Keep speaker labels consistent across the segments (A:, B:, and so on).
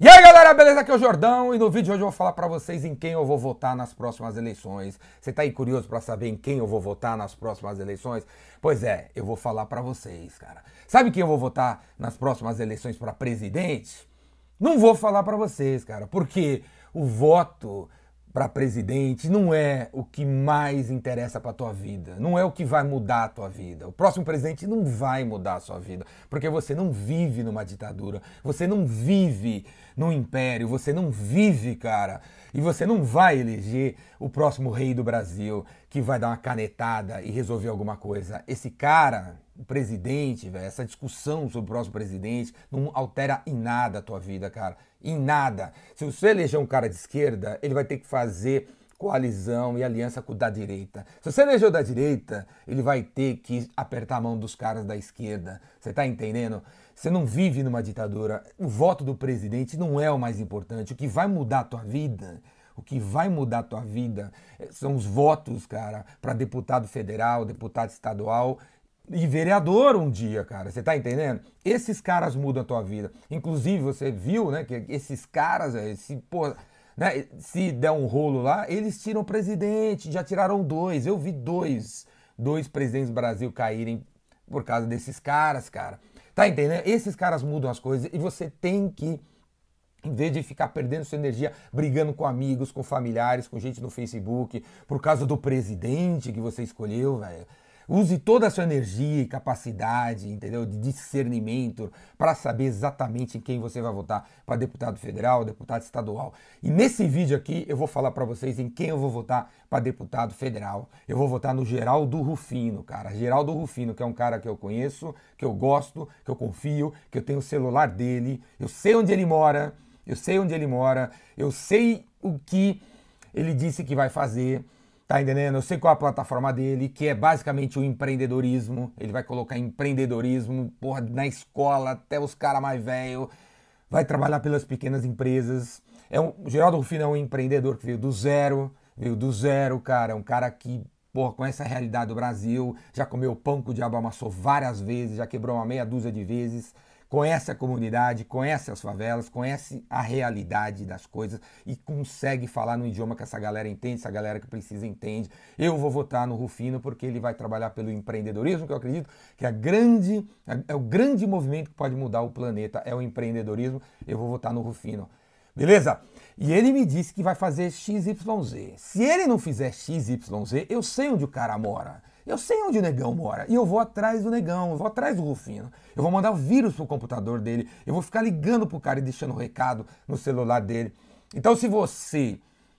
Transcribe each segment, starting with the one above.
A: E aí galera, beleza? Aqui é o Jordão e no vídeo de hoje eu vou falar para vocês em quem eu vou votar nas próximas eleições. Você tá aí curioso para saber em quem eu vou votar nas próximas eleições? Pois é, eu vou falar para vocês, cara. Sabe quem eu vou votar nas próximas eleições para presidente? Não vou falar para vocês, cara, porque o voto para presidente não é o que mais interessa para tua vida, não é o que vai mudar a tua vida. O próximo presidente não vai mudar a sua vida, porque você não vive numa ditadura, você não vive num império, você não vive, cara, e você não vai eleger o próximo rei do Brasil que vai dar uma canetada e resolver alguma coisa. Esse cara, o presidente, essa discussão sobre o próximo presidente não altera em nada a tua vida, cara. Em nada. Se você eleger um cara de esquerda, ele vai ter que fazer coalizão e aliança com o da direita. Se você elegeu da direita, ele vai ter que apertar a mão dos caras da esquerda. Você tá entendendo? Você não vive numa ditadura. O voto do presidente não é o mais importante. O que vai mudar a tua vida o que vai mudar a tua vida eh, são os votos, cara, para deputado federal, deputado estadual e vereador um dia, cara. Você tá entendendo? Esses caras mudam a tua vida. Inclusive, você viu, né, que esses caras, esse, pô, né, se der um rolo lá, eles tiram presidente, já tiraram dois. Eu vi dois, dois presidentes do Brasil caírem por causa desses caras, cara. Tá entendendo? Esses caras mudam as coisas e você tem que em vez de ficar perdendo sua energia brigando com amigos, com familiares, com gente no Facebook, por causa do presidente que você escolheu, velho. Use toda a sua energia e capacidade, entendeu? De discernimento para saber exatamente em quem você vai votar para deputado federal, deputado estadual. E nesse vídeo aqui eu vou falar para vocês em quem eu vou votar para deputado federal. Eu vou votar no Geraldo Rufino, cara. Geraldo Rufino, que é um cara que eu conheço, que eu gosto, que eu confio, que eu tenho o celular dele, eu sei onde ele mora, eu sei onde ele mora, eu sei o que ele disse que vai fazer. Tá entendendo? Eu sei qual é a plataforma dele, que é basicamente o empreendedorismo. Ele vai colocar empreendedorismo, porra, na escola, até os caras mais velhos. Vai trabalhar pelas pequenas empresas. É um, o Geraldo Rufino é um empreendedor que veio do zero, veio do zero, cara. É um cara que, porra, conhece a realidade do Brasil, já comeu pão que o diabo amassou várias vezes, já quebrou uma meia dúzia de vezes conhece a comunidade, conhece as favelas, conhece a realidade das coisas e consegue falar no idioma que essa galera entende, essa galera que precisa entende. Eu vou votar no Rufino porque ele vai trabalhar pelo empreendedorismo, que eu acredito que é, grande, é o grande movimento que pode mudar o planeta, é o empreendedorismo. Eu vou votar no Rufino. Beleza? E ele me disse que vai fazer XYZ. Se ele não fizer XYZ, eu sei onde o cara mora. Eu sei onde o negão mora e eu vou atrás do negão, eu vou atrás do Rufino. Eu vou mandar o vírus pro computador dele, eu vou ficar ligando pro cara e deixando recado no celular dele. Então, se você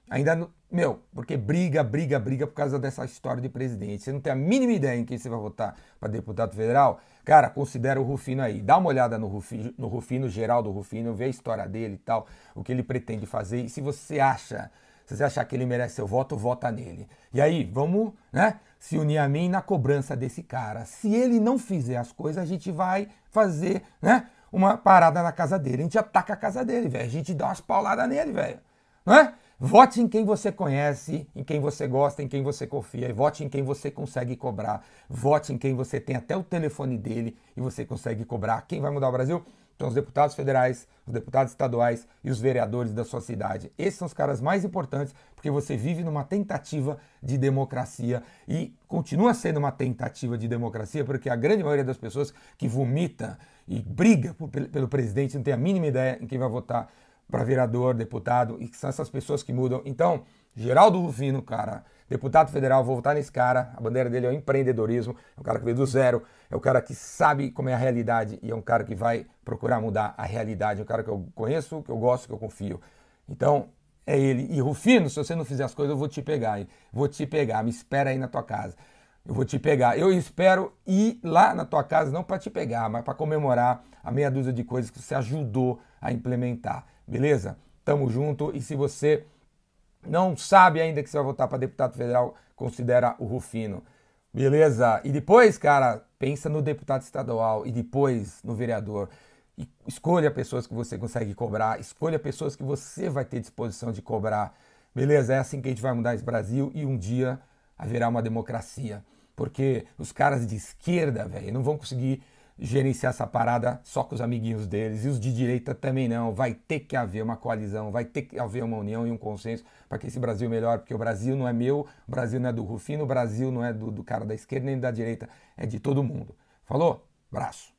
A: ainda. Meu, porque briga, briga, briga por causa dessa história de presidente. Você não tem a mínima ideia em quem você vai votar para deputado federal? Cara, considera o Rufino aí. Dá uma olhada no Rufino, no Rufino, geral do Rufino, vê a história dele e tal, o que ele pretende fazer. E se você acha se você achar que ele merece seu voto, vota nele. E aí, vamos né, se unir a mim na cobrança desse cara. Se ele não fizer as coisas, a gente vai fazer né, uma parada na casa dele. A gente ataca a casa dele, velho. A gente dá umas pauladas nele, velho. Não é? Vote em quem você conhece, em quem você gosta, em quem você confia. E vote em quem você consegue cobrar. Vote em quem você tem até o telefone dele e você consegue cobrar. Quem vai mudar o Brasil? Então, os deputados federais, os deputados estaduais e os vereadores da sua cidade. Esses são os caras mais importantes, porque você vive numa tentativa de democracia e continua sendo uma tentativa de democracia, porque a grande maioria das pessoas que vomita e briga pelo presidente não tem a mínima ideia em quem vai votar para vereador, deputado, e que são essas pessoas que mudam. Então, Geraldo Rufino, cara, deputado federal, vou votar nesse cara. A bandeira dele é o empreendedorismo, é um cara que veio do zero, é um cara que sabe como é a realidade e é um cara que vai procurar mudar a realidade. É um cara que eu conheço, que eu gosto, que eu confio. Então, é ele. E Rufino, se você não fizer as coisas, eu vou te pegar. Hein? Vou te pegar, me espera aí na tua casa. Eu vou te pegar. Eu espero ir lá na tua casa, não para te pegar, mas para comemorar a meia dúzia de coisas que você ajudou a implementar. Beleza? Tamo junto. E se você não sabe ainda que você vai votar para deputado federal, considera o Rufino. Beleza? E depois, cara, pensa no deputado estadual e depois no vereador. E escolha pessoas que você consegue cobrar, escolha pessoas que você vai ter disposição de cobrar. Beleza? É assim que a gente vai mudar esse Brasil e um dia haverá uma democracia. Porque os caras de esquerda, velho, não vão conseguir gerenciar essa parada só com os amiguinhos deles, e os de direita também não. Vai ter que haver uma coalizão, vai ter que haver uma união e um consenso para que esse Brasil melhore, porque o Brasil não é meu, o Brasil não é do Rufino, o Brasil não é do, do cara da esquerda nem da direita, é de todo mundo. Falou? Braço.